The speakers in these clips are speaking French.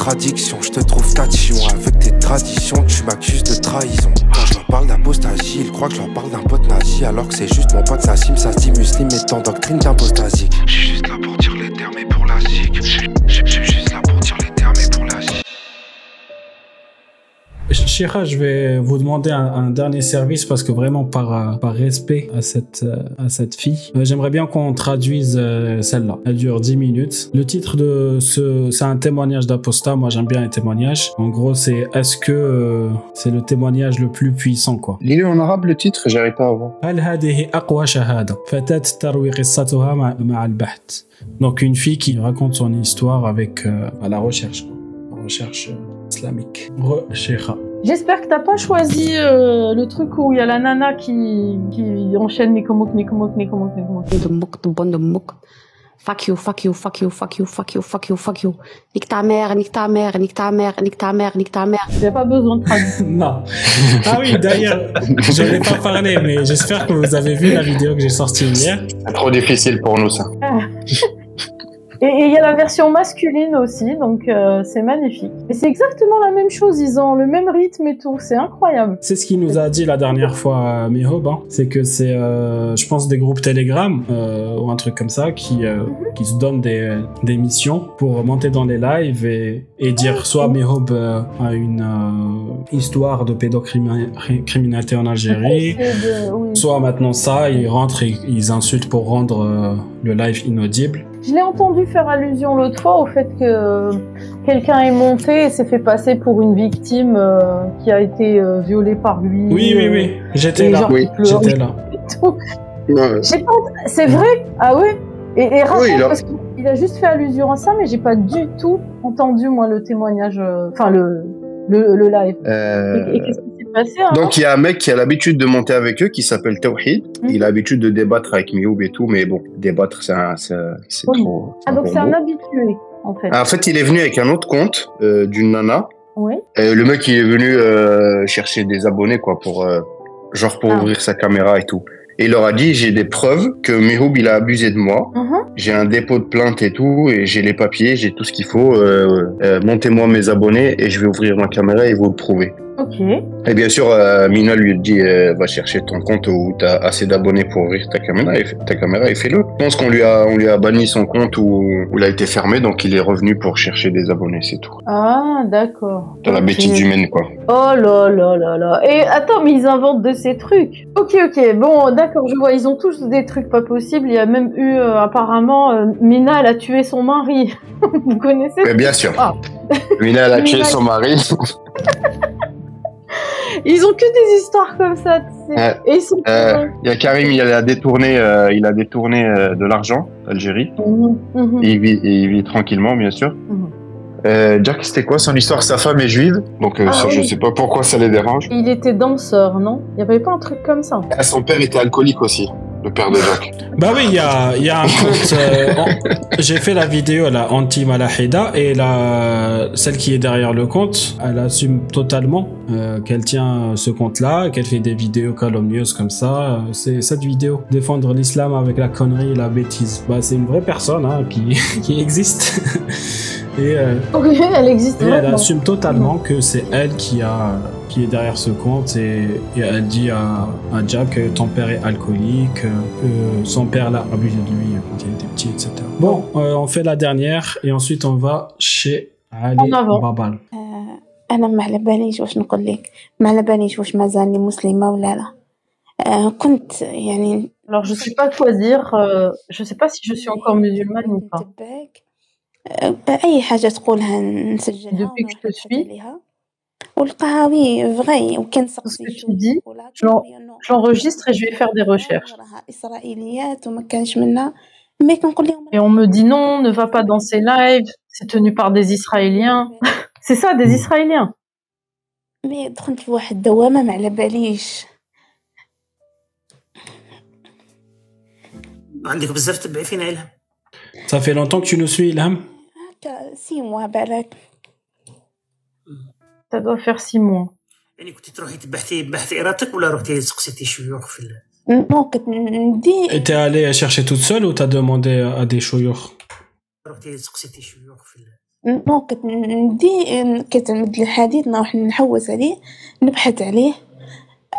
Contradictions, je te trouve tatillon. Avec tes traditions, tu m'accuses de trahison. Quand je leur parle d'apostasie, ils croient que je leur parle d'un pote nazi. Alors que c'est juste mon pote Nassim, dit muslim et en doctrine d'impostasie. Shira, je vais vous demander un, dernier service parce que vraiment par, euh, par respect à cette, euh, à cette fille, euh, j'aimerais bien qu'on traduise celle-là. Elle dure 10 minutes. Le titre de ce, c'est un témoignage d'apostat. Moi, j'aime bien les témoignages. En gros, c'est est-ce que c'est le témoignage le plus puissant, quoi. Lis-le en arabe le titre, j'arrive pas à voir. Donc une fille qui raconte son histoire avec à la recherche, quoi. recherche islamique. Recherche. J'espère que t'as pas choisi euh, le truc où il y a la nana qui, qui enchaîne Nikomok, Nikomok, Nikomok, Nikomok. Nikomok, Nikomok. Fuck you, fuck you, fuck you, fuck you, fuck you, fuck you, fuck you. Nique ta mère, nique ta mère, nique ta mère, nique ta mère, nique ta mère. J'ai pas besoin de traduire. non. Ah oui, d'ailleurs, je n'ai pas parlé, mais j'espère que vous avez vu la vidéo que j'ai sortie hier. C'est trop difficile pour nous, ça. Et il y a la version masculine aussi, donc euh, c'est magnifique. Et c'est exactement la même chose, ils ont le même rythme et tout, c'est incroyable. C'est ce qu'il nous a dit la dernière fois, euh, Mihob. hein. C'est que c'est, euh, je pense, des groupes Telegram euh, ou un truc comme ça qui, euh, qui se donnent des, des missions pour monter dans les lives et, et dire soit Mihob a une histoire de pédocriminalité en Algérie, C'est de- oui. soit maintenant ça, ils rentrent et ils insultent pour rendre le live inaudible. Je l'ai entendu faire allusion l'autre fois au fait que quelqu'un est monté et s'est fait passer pour une victime euh, qui a été euh, violée par lui. Oui, oui, euh, oui, j'étais là. Oui, J'étais là. Ouais, C'est vrai? Ah ouais? Et, et raconte, a- parce qu'il a juste fait allusion à ça, mais j'ai pas du tout entendu, moi, le témoignage, euh, enfin, le, le, le live. Euh, Et, et passé hein Donc il y a un mec qui a l'habitude de monter avec eux qui s'appelle Tawhid. Mhm. Il a l'habitude de débattre avec Mioub et tout, mais bon, débattre c'est Oui. trop. Ah, donc c'est un habitué, en fait. En fait, il est venu avec un autre compte euh, d'une nana. Oui. Et le mec il est venu euh, chercher des abonnés quoi pour euh, genre pour Ah. ouvrir sa caméra et tout. Et il leur a dit j'ai des preuves que Mihoub il a abusé de moi. Mhm. J'ai un dépôt de plainte et tout et j'ai les papiers, j'ai tout ce qu'il faut. Euh, euh, Montez-moi mes abonnés et je vais ouvrir ma caméra et vous le prouver. Ok. Et bien sûr, euh, Mina lui dit euh, va chercher ton compte où tu as assez d'abonnés pour ouvrir ta caméra et, ta caméra et fais-le. Je pense qu'on lui a on lui a banni son compte où, où il a été fermé, donc il est revenu pour chercher des abonnés, c'est tout. Ah, d'accord. Dans la bêtise humaine, quoi. Oh là là là là. Et attends, mais ils inventent de ces trucs. Ok, ok. Bon, d'accord, je vois. Ils ont tous des trucs pas possibles. Il y a même eu, euh, apparemment, Mina, elle a tué son mari. Vous connaissez Mais bien sûr. Ah. Mina, elle a tué son mari. Ils ont que des histoires comme ça, tu sais. Ouais. Et ils sont... Euh, Il y a Karim, il a détourné, euh, il a détourné euh, de l'argent d'Algérie. Mhm, mhm. Et il vit, et il vit tranquillement, bien sûr. Mhm. Euh, Jack, c'était quoi son histoire? Sa femme est juive, donc euh, Ah ça, oui. je sais pas pourquoi ça les dérange. Il était danseur, non? Il y avait pas un truc comme ça Ah, son père était alcoolique aussi, le père de Jack. Bah oui, il y a, y a un compte. euh, J'ai fait la vidéo là, anti Malahida et la celle qui est derrière le compte, elle assume totalement euh, qu'elle tient ce compte-là, qu'elle fait des vidéos calomnieuses comme ça. Euh, C'est cette vidéo défendre l'islam avec la connerie et la bêtise. Bah c'est une vraie personne hein, qui qui existe et, euh, Ok, elle existe et elle maintenant. assume totalement que c'est elle qui a qui est derrière ce compte et, et elle dit à, à Jack que ton père est alcoolique, euh, que son père l'a abusé de lui quand il était petit, etc. Bon, euh, on fait la dernière et ensuite on va chez Ali En avant. Babal. آه، أنا ما على باليش واش نقول لك ما على باليش واش مازالني مسلمة ولا لا آه، كنت يعني Alors, je sais pas quoi dire. euh, je sais pas si je suis encore musulmane ou pas. نتبعك آه، أي حاجة تقولها نسجلها Depuis que je te ونروح suis. عليها ولقاها وي فغي وكان Tout ce سقسي que tu شوف dis, ولا je l'en- تقولي إنه je l'enregistre et je vais faire des recherches. راها إسرائيليات وما كانش منها مي كنقول لهم Et on me dit non, ne va pas dans ces lives, c'est tenu par des Israéliens. C'est ça, des Israéliens. مي دخلت لواحد الدوامة ما على باليش عندك بزاف تبعي فينا إلهم Ça fait longtemps que tu nous suis, Ilham هكا سي موا بالك Ça doit faire six mois. يعني كنت تروحي تبحثي بحث ارادتك ولا رحتي سقسيتي شيوخ في ال... نو كنت ندي Et t'es allé chercher toute seule ou t'as demandé à des chouyours رحتي سقسيتي شيوخ في ال... نو كنت ندي كتعمد الحديث نروح نحوس عليه نبحث عليه آه،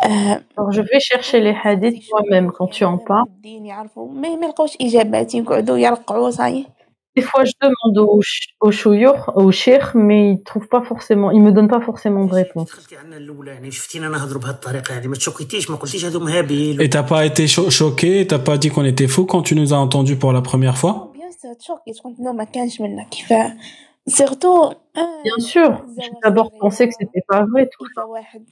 alors, je vais chercher les hadiths moi-même quand tu en parles. Des fois, je demande au, au chouyour, au mais il trouve pas forcément, il me donne pas forcément de réponse. Et t'as pas été cho choqué, t'as pas dit qu'on était fou quand tu nous as entendus pour la première fois? بيان سور تشوكي كنت نو ما كانش منا كيف سيرتو Bien sûr, j'ai d'abord pensé que c'était pas vrai, tout كيف واحد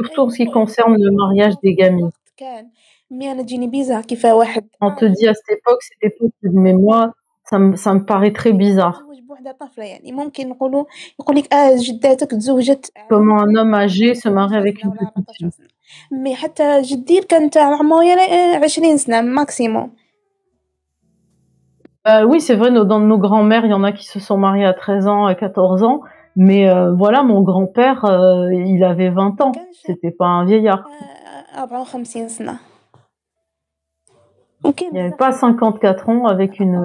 surtout en ce qui concerne le mariage des gamines. كان مي انا تجيني بيزار كيف واحد On te dit à cette époque, c'était possible, mais moi, ça me, ça me paraît très bizarre. تزوج بوحده طفله يعني ممكن نقولوا يقول لك اه جداتك تزوجت Comment un homme âgé se marie avec une petite fille. مي حتى جدي كان تاع عمره يا 20 سنه ماكسيموم Euh, oui, c'est vrai, dans nos grands-mères, il y en a qui se sont mariés à 13 ans, à 14 ans. Mais euh, voilà, mon grand-père, euh, il avait 20 ans. C'était pas un vieillard. Il n'y avait pas 54 ans avec une.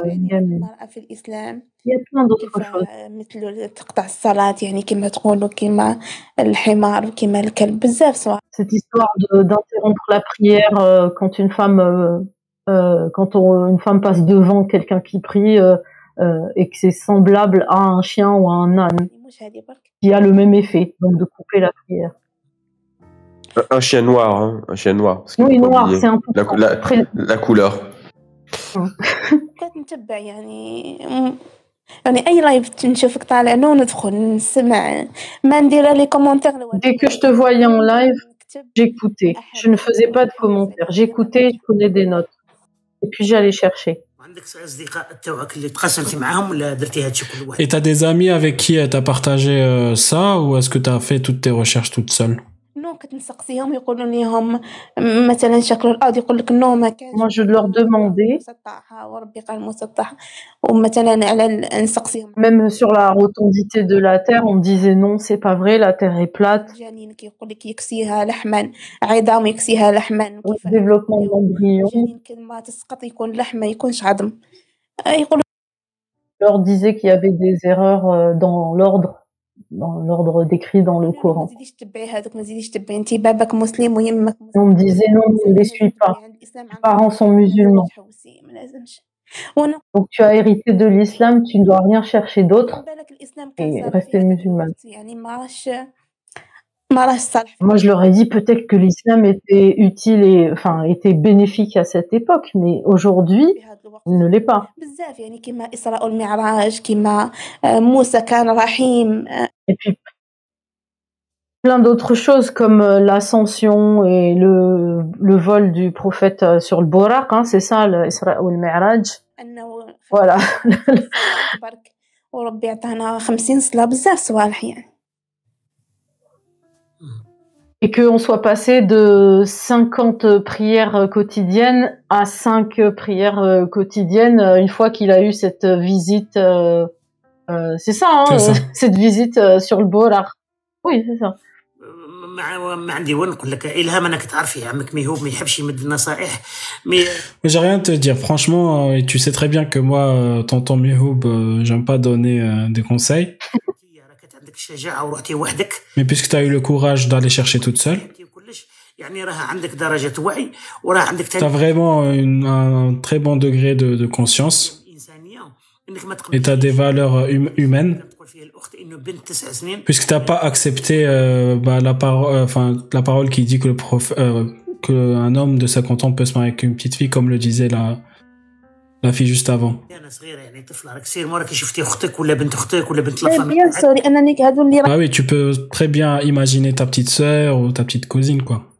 Il y a plein d'autres choses. Cette histoire d'interrompre la prière quand une femme euh, euh, quand on- une femme passe devant quelqu'un qui prie euh, euh, et que c'est semblable à un chien ou à un âne, مش هذه برك qui a le même effet, donc de couper la prière. Un, un chien noir, hein, un chien noir. parce qu'il Oui, faut pas noir, oublier. c'est un peu La, cou- la, très- la couleur. كنت نتبع يعني م- يعني أي لايف نشوفك طالع نو ندخل نسمع ما ندير لي كومونتير Dès que je te voyais en live, j'écoutais. Je ne faisais pas de commentaires. J'écoutais, je prenais des notes. Et puis j'allais chercher. Et t'as des amis avec qui euh, t'as partagé euh, ça ou est-ce que t'as fait toutes tes recherches toute seule? Moi, je leur demandais, même sur la rotondité de la terre, on me disait non, c'est pas vrai, la terre est plate. Le développement de l'embryon. leur disait qu'il y avait des erreurs euh, dans l'ordre dans l'ordre décrit dans le Coran. On me disait non, ne les suis pas. Tes parents sont musulmans. Donc tu as hérité de l'islam, tu ne dois rien chercher d'autre et rester musulmane. Moi, je leur ai dit peut-être que l'islam était utile et enfin était bénéfique à cette époque, mais aujourd'hui, il ne l'est pas. Et puis plein d'autres choses comme euh, l'ascension et le, vol du prophète euh, sur le Borak, hein, c'est ça l'Isra ou le Mi'raj? Voilà. et qu'on soit passé de 50 prières quotidiennes à 5 prières euh, quotidiennes une fois qu'il a eu cette visite. Euh, euh, c'est ça, hein, cette visite euh, sur le Bolar. Oui, c'est ça. Mais j'ai rien à te dire, franchement, euh, tu sais très bien que moi, tonton Mihoub, j'aime pas donner des conseils. Mais puisque tu as eu le courage d'aller chercher toute seule, tu as vraiment un très bon degré de conscience et t'as des valeurs euh, hum-, humaines. puisque t'as pas accepté euh, bah, la parole euh, la parole qui dit que le prof que un homme de 50 ans peut se marier avec une petite fille comme le disait la la fille juste avant. Ah oui, tu peux très bien imaginer ta petite sœur ou ta petite cousine, quoi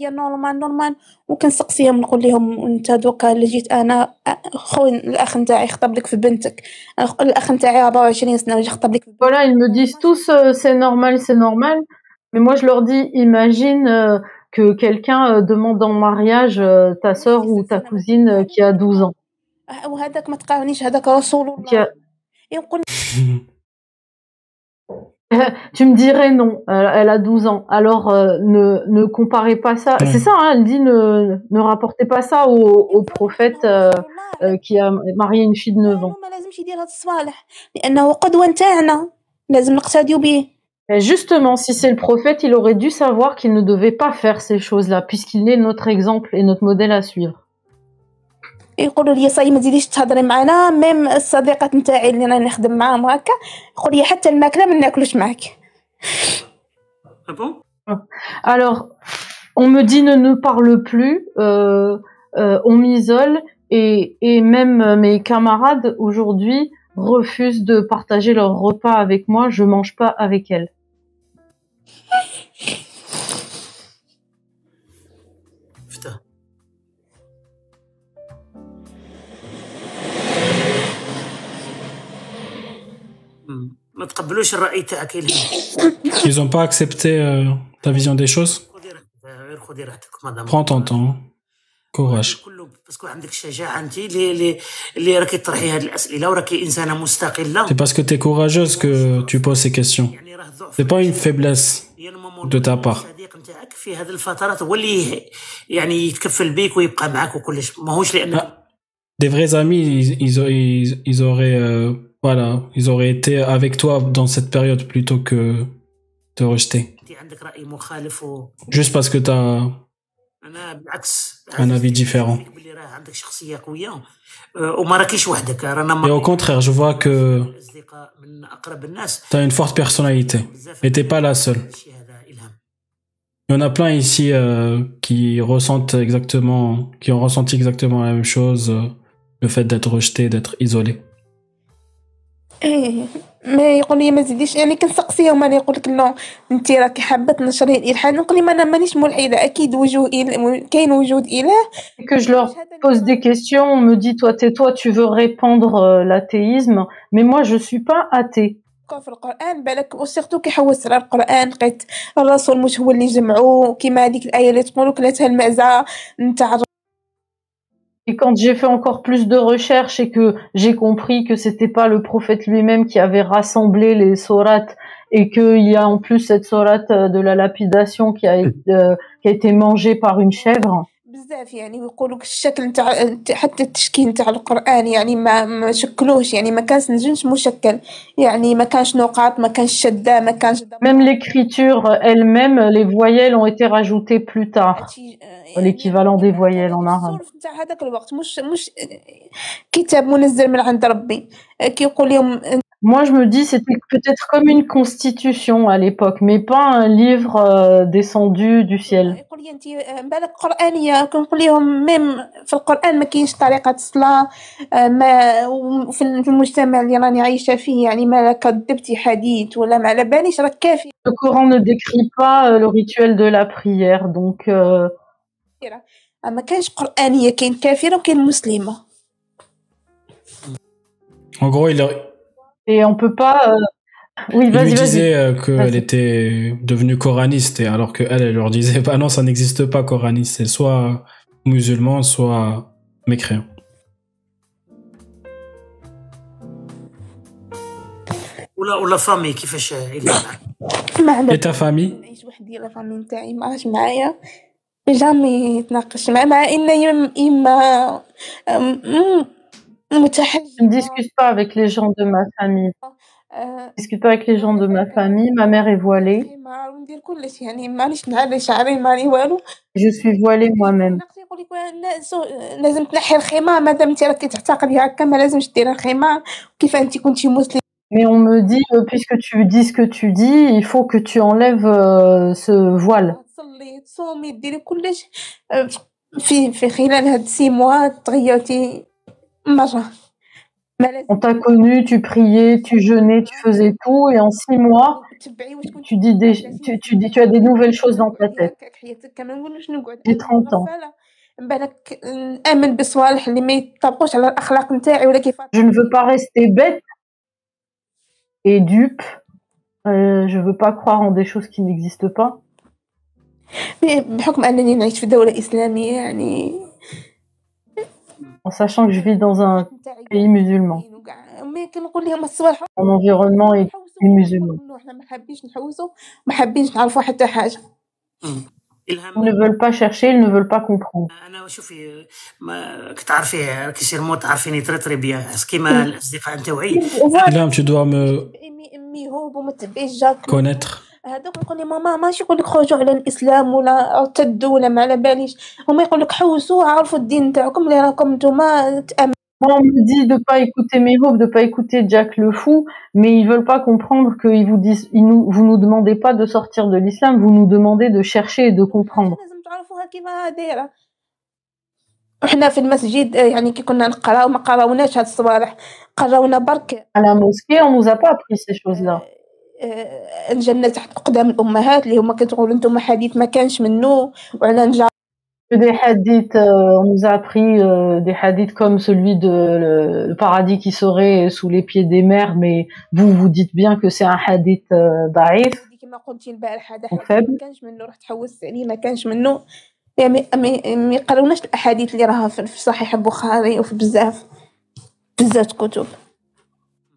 راه يقولوا لي نورمال نورمال وكنسقسيهم نقول لهم انت دوكا اللي جيت انا خويا الاخ نتاعي خطب لك في بنتك أخ- الاخ نتاعي 24 سنه وجا خطب لك في بنتك Voilà, ils me disent tous euh, c'est normal, c'est normal. Mais moi, je leur dis, imagine euh, que quelqu'un euh, demande en mariage euh, ta sœur ou ta cousine euh, qui a 12 ans. آه، وهذاك ما تقارنيش هذاك رسول Qui a- الله يقول tu me dirais non, elle, a 12 ans. Alors euh, ne, ne, comparez pas ça. C'est ça, hein, elle dit ne, ne rapportez pas ça au, prophète euh, euh, qui a marié une fille de 9 ans. Justement, si c'est le prophète, il aurait dû savoir qu'il ne devait pas faire ces choses-là, puisqu'il est notre exemple et notre modèle à suivre. يقولوا لي صاي ما تزيديش تهضري معنا ميم الصديقات نتاعي اللي راني نخدم معاهم هكا يقول لي حتى الماكله ما ناكلوش معاك Ah bon Alors, on me dit ne nous parle plus, euh, euh, on m'isole, et, et même euh, mes camarades aujourd'hui refusent de partager leur repas avec moi, je mange pas avec elles. ما تقبلوش الراي تاعك الهام Ils ont pas accepté euh, ta vision des choses خذي راحتك غير خذي راحتك مدام Prends ton temps. Courage. كله باسكو عندك الشجاعه انت اللي اللي اللي راكي تطرحي هذه الاسئله وراكي انسانه مستقله C'est parce que tu es courageuse que tu poses ces questions. يعني راه الضعف C'est pas une faiblesse ينمو de ta part. الصديق نتاعك في هذه الفترات هو اللي يعني يتكفل بيك ويبقى معك وكلش ماهوش لان Ah. Des vrais amis, ils, ils, ils, ils auraient, euh, voilà, ils auraient été avec toi dans cette période plutôt que te rejeter. Juste parce que tu as un avis différent. Et au contraire, je vois que tu as une forte personnalité et t'es pas la seule. Il y en a plein ici euh, qui ressentent exactement, qui ont ressenti exactement la même chose, euh, le fait d'être rejeté, d'être isolé. إيه ما يقول لي ما تزيديش يعني كنسقسيهم أنا يقول لك لا انت راكي حابة تنشري الإلحاد. نقول لي ما أنا مانيش ملحدة أكيد وجود كاين وجود إله. Que je leur pose des questions, on me dit toi tais-toi, tu veux répandre euh, l'athéisme, mais moi je suis pas athée. في القرآن بالك وسيرتو كي حوست على القرآن. لقيت الرسول مش هو اللي جمعو كيما هذيك الآية اللي تقول كلاتها المعزه نتاع Et quand j'ai fait encore plus de recherches et que j'ai compris que c'était pas le prophète lui-même qui avait rassemblé les sourates et qu'il y a en plus cette sourate euh, de la lapidation qui a, été, euh, qui a été mangée par une chèvre, بزاف يعني ويقولوا الشكل نتاع حتى التشكيل نتاع القرآن يعني ما ما شكلوش يعني ما كانش نجمش مشكل يعني ما كانش نقاط ما كانش شدة ما كانش même l'écriture elle-même, les voyelles ont été rajoutées plus tard. آه، L'équivalent des voyelles en arabe. نتاع هذاك الوقت مش مش كتاب منزل من عند ربي كيقول لهم Moi, je me dis, c'était peut-être comme une constitution à l'époque, mais pas un livre euh, descendu du ciel. Le Coran ne décrit pas euh, le rituel de la prière, donc. Euh, en gros, il a et on peut pas. Oui, lui disait qu'elle était devenue coraniste, alors qu'elle, elle leur disait Bah non, ça n'existe pas, coraniste. C'est soit musulman, soit mécréant. Et ta famille Je ne discute pas avec les gens de ma famille. آه، Je discute pas avec les gens de ma famille. Ma mère est voilée. خمار وندير كلش يعني مانيش نعري شعري ماني والو Je suis voilée moi-même. نقص يقول لك لا- زو- لازم تنحي الخمار مادام انت راكي تعتقدي هكا ما لازمش ديري الخمار كيف انت كنتي مسلم Mais on me dit, euh, puisque tu dis ce que tu dis, il faut que tu enlèves euh, ce voile. تصلي تصومي ديري كلش آه، في في خلال هاد سي موا تغيرتي on t'a connu, tu priais, tu jeûnais, tu faisais tout, et en six mois, tu dis, des, tu, dis tu as des nouvelles choses dans ta tête. J'ai 30 ans. Je ne veux pas rester bête et dupe. Euh, je ne veux pas croire en des choses qui n'existent pas en sachant que je vis dans un pays musulman. Mon environnement est musulman. Ils ne veulent pas chercher, ils ne veulent pas comprendre. Tu dois me connaître. هذوك يقول لي ماما ماشي يقول لك خرجوا على الاسلام ولا ارتدوا ولا ما على باليش هما يقول لك حوسوا عرفوا الدين تاعكم اللي راكم نتوما تامنوا Moi, on me dit de pas écouter Mayhope, de pas écouter Jack le fou, mais ils veulent pas comprendre qu'ils vous disent, ils nous, vous nous demandez pas de sortir de l'islam, vous nous demandez de chercher et de comprendre. لازم تعرفوها كيما دايره وحنا في المسجد آه، يعني كي كنا نقراو ما قراوناش هاد الصوالح قراونا برك À la mosquée, on nous a pas appris ces choses-là. آه، الجنة تحت قدام الأمهات اللي هما كتقولوا أنتم حديث ما كانش منه وعلى نجا دي حديث euh, on nous a appris euh, des hadiths comme celui de le paradis qui serait sous les pieds des mères mais vous vous dites bien que ضعيف euh, كما قلتي البارح هذا ما كانش منه رحت حوست عليه ما كانش منه. يعني ما يقراوناش الأحاديث اللي راها في صحيح البخاري وفي بزاف بزاف كتب.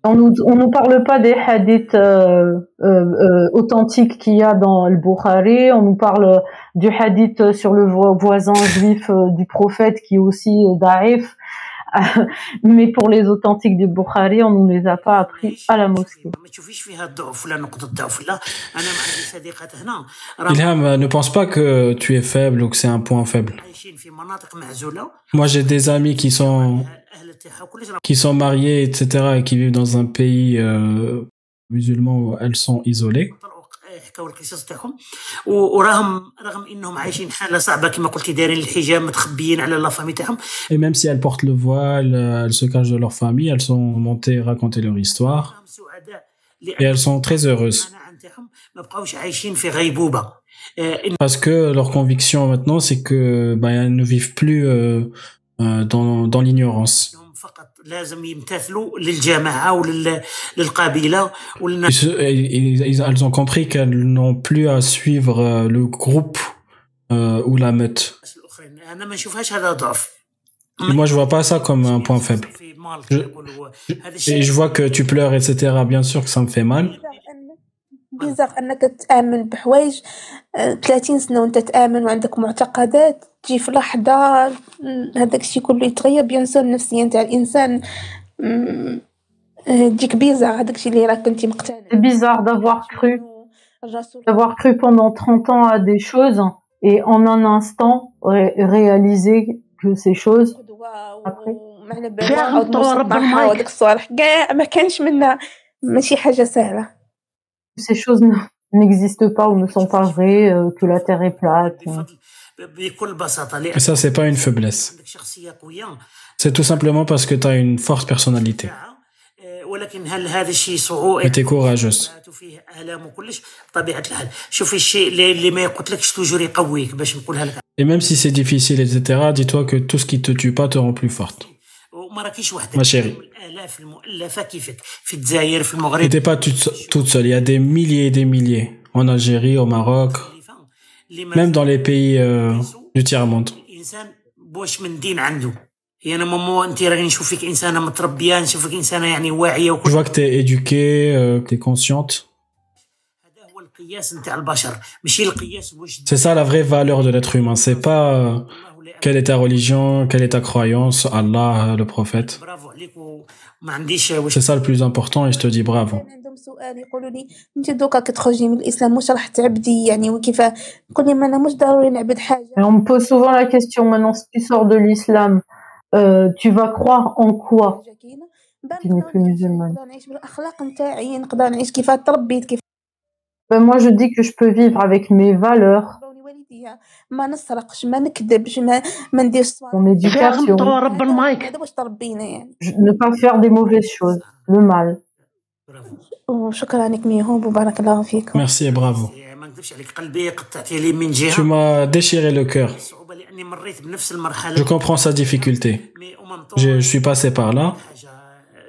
On nous, on nous parle pas des hadiths euh, euh, euh, authentiques qu'il y a dans le Bukhari, on nous parle du hadith sur le voisin juif euh, du prophète qui est aussi euh, daif, mais pour les authentiques du Bukhari, on ne les a pas appris à la mosquée. Ilham, ne pense pas que tu es faible ou que c'est un point faible. Moi, j'ai des amis qui sont الاهل تاعها وكلش راهم qui sont mariés, etc., et qui vivent dans un pays euh, musulman où elles sont isolées. طلعوا حكاو القصص تاعهم و- وراهم رغم انهم عايشين حاله صعبه كما قلتي دايرين الحجاب متخبيين على لافامي تاعهم Et même si elles portent le voile, euh, elles se cachent de leur famille, elles sont montées raconter leur histoire. راهم سعداء Et elles sont très heureuses. المناعه تاعهم ما بقاوش عايشين في غيبوبه آه، إن- Parce que leur conviction maintenant, c'est que bah, elles ne vivent plus euh, euh, dans, dans l'ignorance. Elles ont compris qu'elles n'ont plus à suivre euh, le groupe euh, ou la meute. Et moi, je vois pas ça comme un point faible. Et je vois que tu pleures, etc. Bien sûr que ça me fait mal. بيزاغ أنك تآمن بحوايج آه، 30 سنة وأنت تآمن وعندك معتقدات تجي في لحظة هذاك الشيء كله يتغير. بيان سور النفسيه نتاع الإنسان آه، تجيك بيزاغ. هذاك الشيء اللي راك كنتي مقتنع. D'avoir cru, الرسول. D'avoir cru pendant 30 ans à des choses et en un instant ré- réaliser que ces choses Après. وما على المايك. وهذاك الصوالح. كاع ما كانش منها ماشي حاجة سهلة. ces choses n'existent pas ou ne sont pas vraies, que la Terre est plate. Et ça, c'est pas une faiblesse. C'est tout simplement parce que tu as une forte personnalité. Mais tu es courageuse. Et même si c'est difficile, etc., dis-toi que tout ce qui te tue pas te rend plus forte. وما راكيش وحدك ما شيري. الالاف المؤلفه كيفك في الجزائر في Et المغرب t'es pas toute toute seule. Il y a des milliers et des milliers. En Algérie, au Maroc, اللي ما même dans les pays euh, du tiers-monde. الانسان بواش من دين عنده هي انا ماما انت راني نشوفك انسانه متربيه نشوفك انسانه يعني واعيه Je وكل vois que t'es éduquée, euh, que t'es consciente. هذا هو القياس نتاع البشر ماشي القياس واش C'est ça la vraie valeur de l'être humain. C'est pas euh, quelle est ta religion, quelle est ta croyance, Allah, le prophète. برافو عليك وما عنديش واش C'est ça le plus important et je te dis bravo. كان عندهم سؤال يقولوا لي انت دوكا كتخرجي من الاسلام واش راح تعبدي يعني وكيف نقول لهم انا مش ضروري نعبد حاجه Et on me pose souvent la question maintenant, si tu sors de l'islam, euh, tu vas croire en quoi حاجة كاينة. بان Tu n'es نقدر plus نعيش- musulmane. نقدر نعيش بالاخلاق نتاعي نقدر نعيش كيف تربيت كيف Ben, Moi, je dis que je peux vivre avec mes valeurs, ربوني والديا ما نسرقش ما نكذبش ما ما نديرش mon صوالح فيها éducation, غلطة ورب هذا- المايك هذا واش تربينا يعني je- ne pas faire des mauvaises choses, le mal. برافو وشكرا لك ميهوب وبارك الله فيكم Merci et bravo. يعني ما نكذبش عليك قلبي قطعتي لي من Tu جهه m'as déchiré le cœur. الصعوبه لاني مريت بنفس Je المرحله comprends sa difficulté. مي ومن طول Je, je suis passé par là, حاجه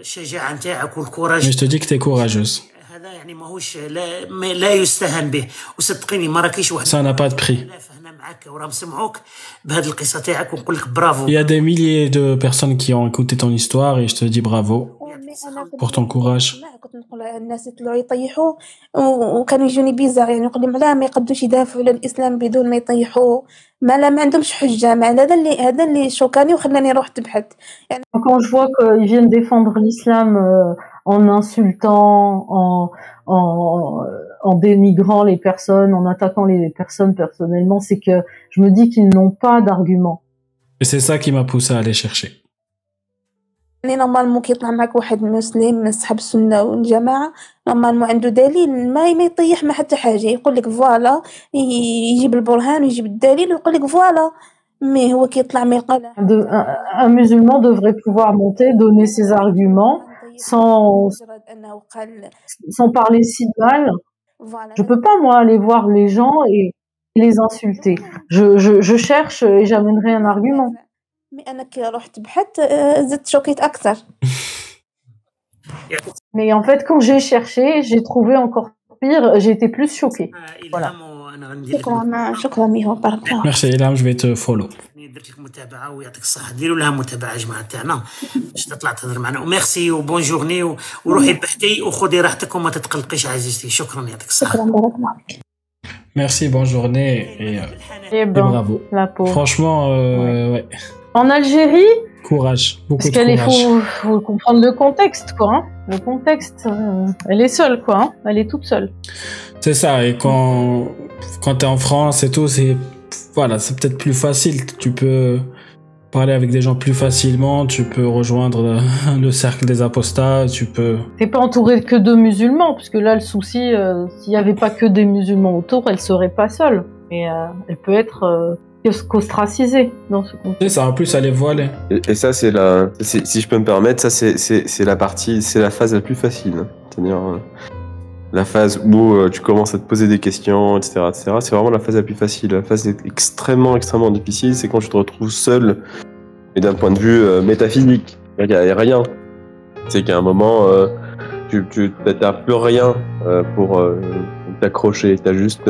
الشجاعه نتاعك mais والكوراج je te dis que t'es courageuse. هذا يعني ماهوش لا ما لا يستهان به. وصدقيني ما راكيش واحد. سانا با بري هنا معاك وراه مسمعوك بهذه القصة تاعك ونقول لك برافو. يا دي ميلي دو بيرسون كي اون كوتي تون هيستوار اي جو دي برافو بور تون كوراج كنت نقول الناس يطلعوا يطيحوا وكانوا يجوني بيزار. يعني يقول لهم لا ما يقدوش يدافعوا على الإسلام بدون ما يطيحوا. ما لا ما عندهمش حجة. ما هذا اللي هذا اللي شوكاني وخلاني نروح تبحث يعني كون جو كو يفين ديفوندر الاسلام en insultant, en, en, en dénigrant les personnes, en attaquant les personnes personnellement, c'est que je me dis qu'ils n'ont pas d'argument. Et c'est ça qui m'a poussé à aller chercher. يعني نورمالمون كيطلع معك واحد مسلم من صحاب السنه والجماعه نورمالمون عنده دليل ما ما يطيح ما حتى حاجه يقول لك فوالا ي- يجيب البرهان ويجيب الدليل ويقول لك فوالا مي هو كيطلع ما يقال De- un, un musulman devrait pouvoir monter, donner ses arguments, sans, sans parler si mal. Je peux pas, moi, aller voir les gens et les insulter. Je, je, cherche et j'amènerai un argument. Mais en fait, quand j'ai cherché, j'ai trouvé encore pire, j'étais plus choquée. Voilà. Merci Elam, je vais te follow. يعني درت لك متابعه ويعطيك الصحه ديروا لها متابعه يا جماعه تاعنا باش تطلع تهضر معنا وميرسي وبون جورني و- وروحي بحثي وخذي راحتك وما تتقلقيش عزيزتي شكرا يعطيك الصحه شكرا بارك الله فيك Merci, bonne journée et, euh, Eh et ben, bravo. la pauvre. Franchement, euh, ouais. En Algérie, Courage, beaucoup parce de qu'elle est, courage. faut, faut comprendre le contexte, quoi. hein. Le contexte, euh, elle est seule, quoi. hein. Elle est toute seule. C'est ça, et quand, quand t'es en France et tout, c'est, voilà, c'est peut-être plus facile. Tu peux parler avec des gens plus facilement, tu peux rejoindre le, le cercle des apostats, tu peux... T'es pas entouré que de musulmans, parce que là, le souci, euh, s'il y avait pas que des musulmans autour, elle serait pas seule. Mais euh, elle peut être euh, qu'ostracisée dans ce contexte. Ça, en plus, elle est voilée. Et, et ça, c'est la. Si je peux me permettre, ça, c'est- la partie. C'est la phase la plus facile. C'est-à-dire. euh, La phase où euh, tu commences à te poser des questions, etc. etc. C'est vraiment la phase la plus facile. La phase extrêmement, extrêmement difficile, c'est quand tu te retrouves seul, et d'un point de vue euh, métaphysique. Il n'y a, rien. C'est qu'à un moment, euh, tu n'as plus rien pour t'accrocher. Tu as juste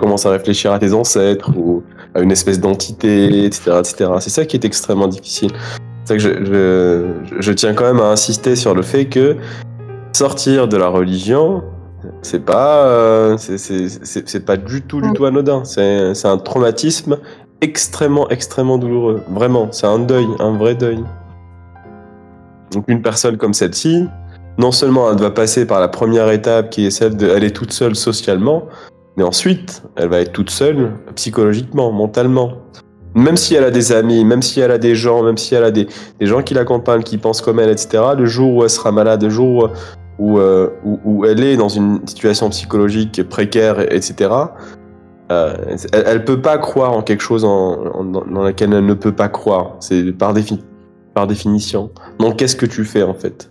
commencé à réfléchir à tes ancêtres ou à une espèce d'entité, etc. etc. C'est ça qui est extrêmement difficile. C'est ça que je tiens quand même à insister sur le fait que sortir de la religion, c'est pas, euh, c'est- pas du tout, du tout anodin. C'est un traumatisme extrêmement, extrêmement douloureux. Vraiment, c'est un deuil, un vrai deuil. Donc une personne comme celle-ci, non seulement elle va passer par la première étape qui est celle est toute seule socialement, mais ensuite elle va être toute seule psychologiquement, mentalement. Même si elle a des amis, même si elle a des gens, même si elle a des, des gens qui l'accompagnent, qui pensent comme elle, etc. Le jour où elle sera malade, le jour où, euh, où, où elle est dans une situation psychologique précaire, etc. euh, elle, elle peut pas croire en quelque chose en, dans laquelle elle ne peut pas croire. C'est par, défi- par définition. Donc qu'est-ce que tu fais en fait?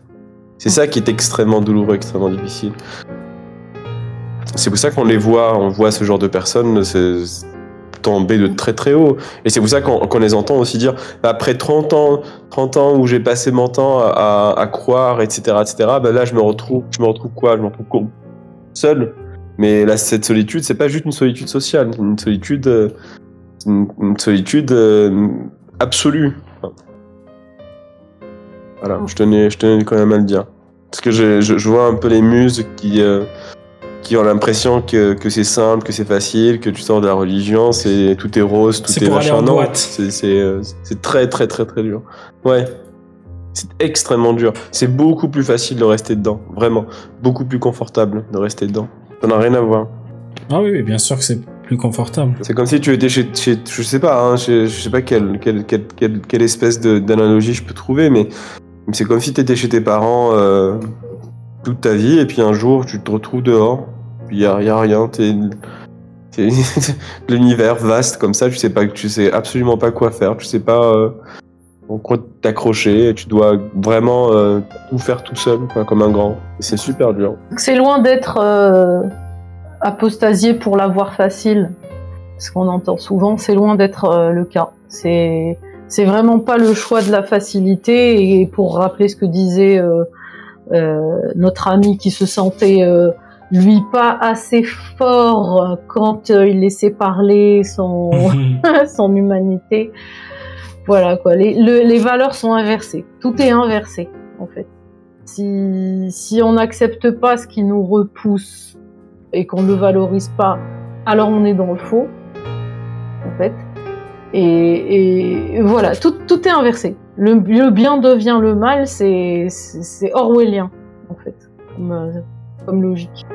C'est ça qui est extrêmement douloureux, extrêmement difficile. C'est pour ça qu'on les voit, on voit ce genre de personnes tomber de très très haut. Et c'est pour ça qu'on les entend aussi dire, après 30 ans, 30 ans où j'ai passé mon temps à, croire, etc., etc., ben là je me retrouve, je me retrouve quoi? Je me retrouve seul. Mais là, cette solitude, c'est pas juste une solitude sociale, une solitude, une, solitude euh, absolue. Voilà, je tenais, je tenais quand même à le dire. Parce que je, je, je vois un peu les muses qui, euh, qui ont l'impression que, que c'est simple, que c'est facile, que tu sors de la religion, c'est tout est rose, tout C'est est pour aller machin. en Non, c'est c'est, euh, c'est très très très très dur. Ouais. C'est extrêmement dur. C'est beaucoup plus facile de rester dedans, vraiment. Beaucoup plus confortable de rester dedans. Ça n'a rien à voir. Ah oui, bien sûr que c'est plus confortable. C'est comme si tu étais chez, chez je sais pas, hein, chez- je sais pas quelle, quelle, quelle, quelle, espèce d'analogie je peux trouver, mais c'est comme si tu étais chez tes parents euh, toute ta vie et puis un jour tu te retrouves dehors, puis y a, rien, t'es l'univers vaste comme ça, tu sais pas, tu sais absolument pas quoi faire, tu sais pas euh, en quoi t'accrocher, tu dois vraiment euh, tout faire tout seul, quoi, comme un grand. C'est super dur. C'est loin d'être euh, apostasié pour l'avoir facile, ce qu'on entend souvent, c'est loin d'être euh, le cas. C'est c'est vraiment pas le choix de la facilité. Et pour rappeler ce que disait euh, notre ami qui se sentait lui pas assez fort quand euh, il laissait parler son son humanité. Voilà quoi. Les, le- les valeurs sont inversées. Tout est inversé en fait. Si, si on n'accepte pas ce qui nous repousse et qu'on ne le valorise pas, alors on est dans le faux, en fait. Et, et voilà, tout, tout est inversé. Le, le bien devient le mal, c'est orwellien, en fait, comme, euh, comme logique.